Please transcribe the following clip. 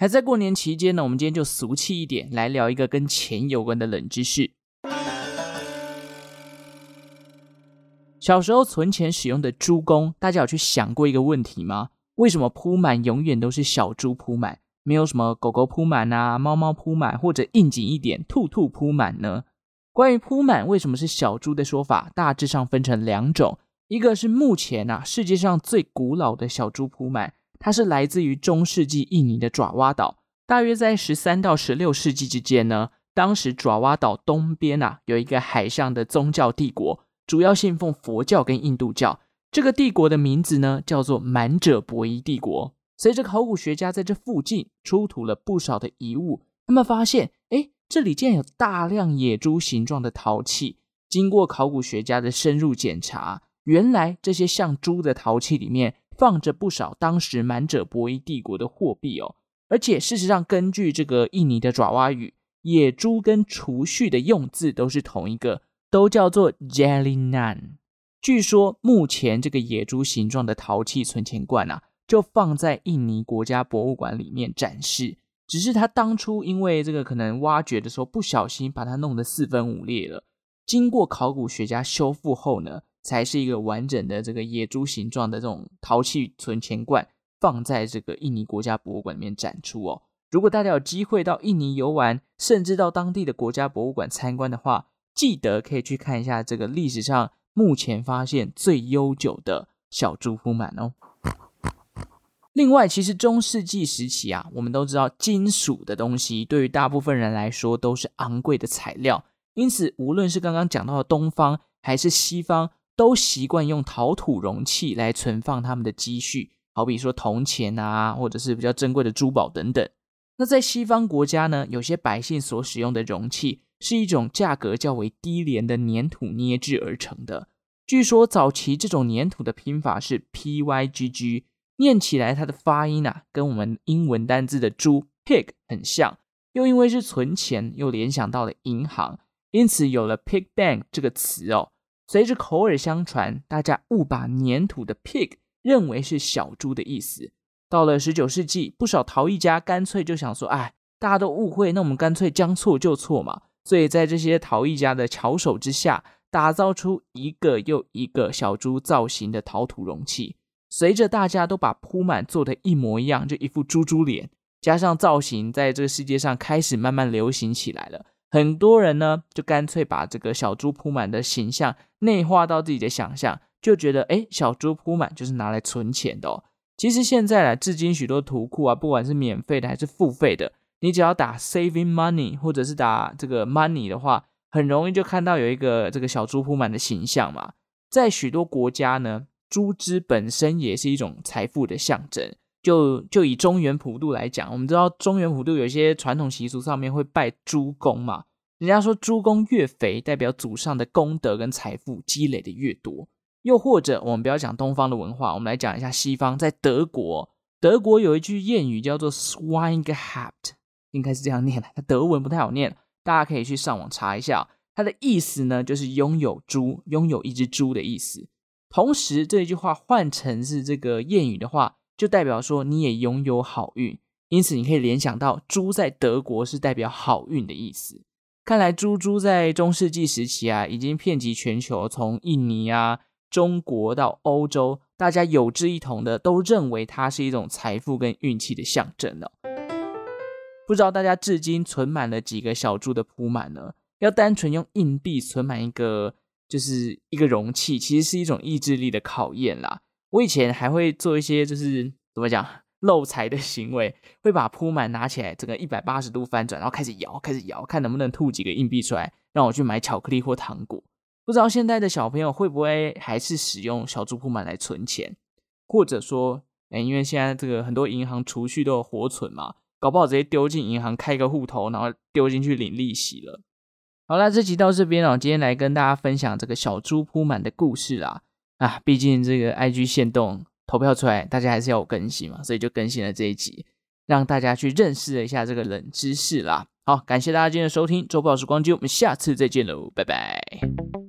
还在过年期间呢，我们今天就俗气一点，来聊一个跟钱有关的冷知识。小时候存钱使用的猪公，大家有去想过一个问题吗？为什么铺满永远都是小猪铺满，没有什么狗狗铺满啊、猫猫铺满，或者应景一点，兔兔铺满呢？关于铺满为什么是小猪的说法，大致上分成两种。一个是目前啊世界上最古老的小猪铺满，它是来自于中世纪印尼的爪哇岛，大约在十三到十六世纪之间呢。当时爪哇岛东边啊有一个海上的宗教帝国，主要信奉佛教跟印度教。这个帝国的名字呢叫做满者伯夷帝国。随着考古学家在这附近出土了不少的遗物，他们发现，诶，这里竟然有大量野猪形状的陶器。经过考古学家的深入检查。原来这些像猪的陶器里面放着不少当时满者伯夷帝国的货币哦，而且事实上，根据这个印尼的爪哇语，野猪跟储蓄的用字都是同一个，都叫做 Jalinan。据说目前这个野猪形状的陶器存钱罐啊，就放在印尼国家博物馆里面展示，只是他当初因为这个可能挖掘的时候不小心把它弄得四分五裂了，经过考古学家修复后呢。才是一个完整的这个野猪形状的这种陶器存钱罐，放在这个印尼国家博物馆里面展出哦。如果大家有机会到印尼游玩，甚至到当地的国家博物馆参观的话，记得可以去看一下这个历史上目前发现最悠久的小猪扑满哦。另外，其实中世纪时期啊，我们都知道金属的东西对于大部分人来说都是昂贵的材料，因此无论是刚刚讲到的东方还是西方。都习惯用陶土容器来存放他们的积蓄，好比说铜钱啊，或者是比较珍贵的珠宝等等。那在西方国家呢，有些百姓所使用的容器是一种价格较为低廉的粘土捏制而成的。据说早期这种粘土的拼法是 P-Y-G-G，念起来它的发音啊，跟我们英文单字的猪 pig 很像。又因为是存钱，又联想到了银行，因此有了 pig bank 这个词哦。随着口耳相传，大家误把粘土的 pig 认为是小猪的意思。到了十九世纪，不少陶艺家干脆就想说：“哎，大家都误会，那我们干脆将错就错嘛。”所以在这些陶艺家的巧手之下，打造出一个又一个小猪造型的陶土容器。随着大家都把铺满做的一模一样，就一副猪猪脸，加上造型在这个世界上开始慢慢流行起来了。很多人呢，就干脆把这个小猪铺满的形象内化到自己的想象，就觉得，诶，小猪铺满就是拿来存钱的哦。其实现在啊，至今许多图库啊，不管是免费的还是付费的，你只要打 saving money 或者是打这个 money 的话，很容易就看到有一个这个小猪铺满的形象嘛。在许多国家呢，猪只本身也是一种财富的象征。就就以中原普渡来讲，我们知道中原普渡有些传统习俗上面会拜猪公嘛。人家说猪公越肥，代表祖上的功德跟财富积累的越多。又或者我们不要讲东方的文化，我们来讲一下西方。在德国，德国有一句谚语叫做 swine gehapt 应该是这样念的。它德文不太好念，大家可以去上网查一下。它的意思呢，就是拥有猪，拥有一只猪的意思。同时，这一句话换成是这个谚语的话。就代表说你也拥有好运，因此你可以联想到猪在德国是代表好运的意思。看来猪猪在中世纪时期啊，已经遍及全球，从印尼啊、中国到欧洲，大家有志一同的都认为它是一种财富跟运气的象征了。不知道大家至今存满了几个小猪的铺满呢？要单纯用硬币存满一个，就是一个容器，其实是一种意志力的考验啦。我以前还会做一些就是怎么讲 漏财的行为，会把铺满拿起来，整个一百八十度翻转，然后开始摇，开始摇，看能不能吐几个硬币出来，让我去买巧克力或糖果。不知道现在的小朋友会不会还是使用小猪铺满来存钱，或者说，哎，因为现在这个很多银行储蓄都有活存嘛，搞不好直接丢进银行开个户头，然后丢进去领利息了。好啦，这集到这边了，今天来跟大家分享这个小猪铺满的故事啦。啊，毕竟这个 IG 限动投票出来，大家还是要我更新嘛，所以就更新了这一集，让大家去认识了一下这个冷知识啦。好，感谢大家今天的收听，周报时光机，我们下次再见喽，拜拜。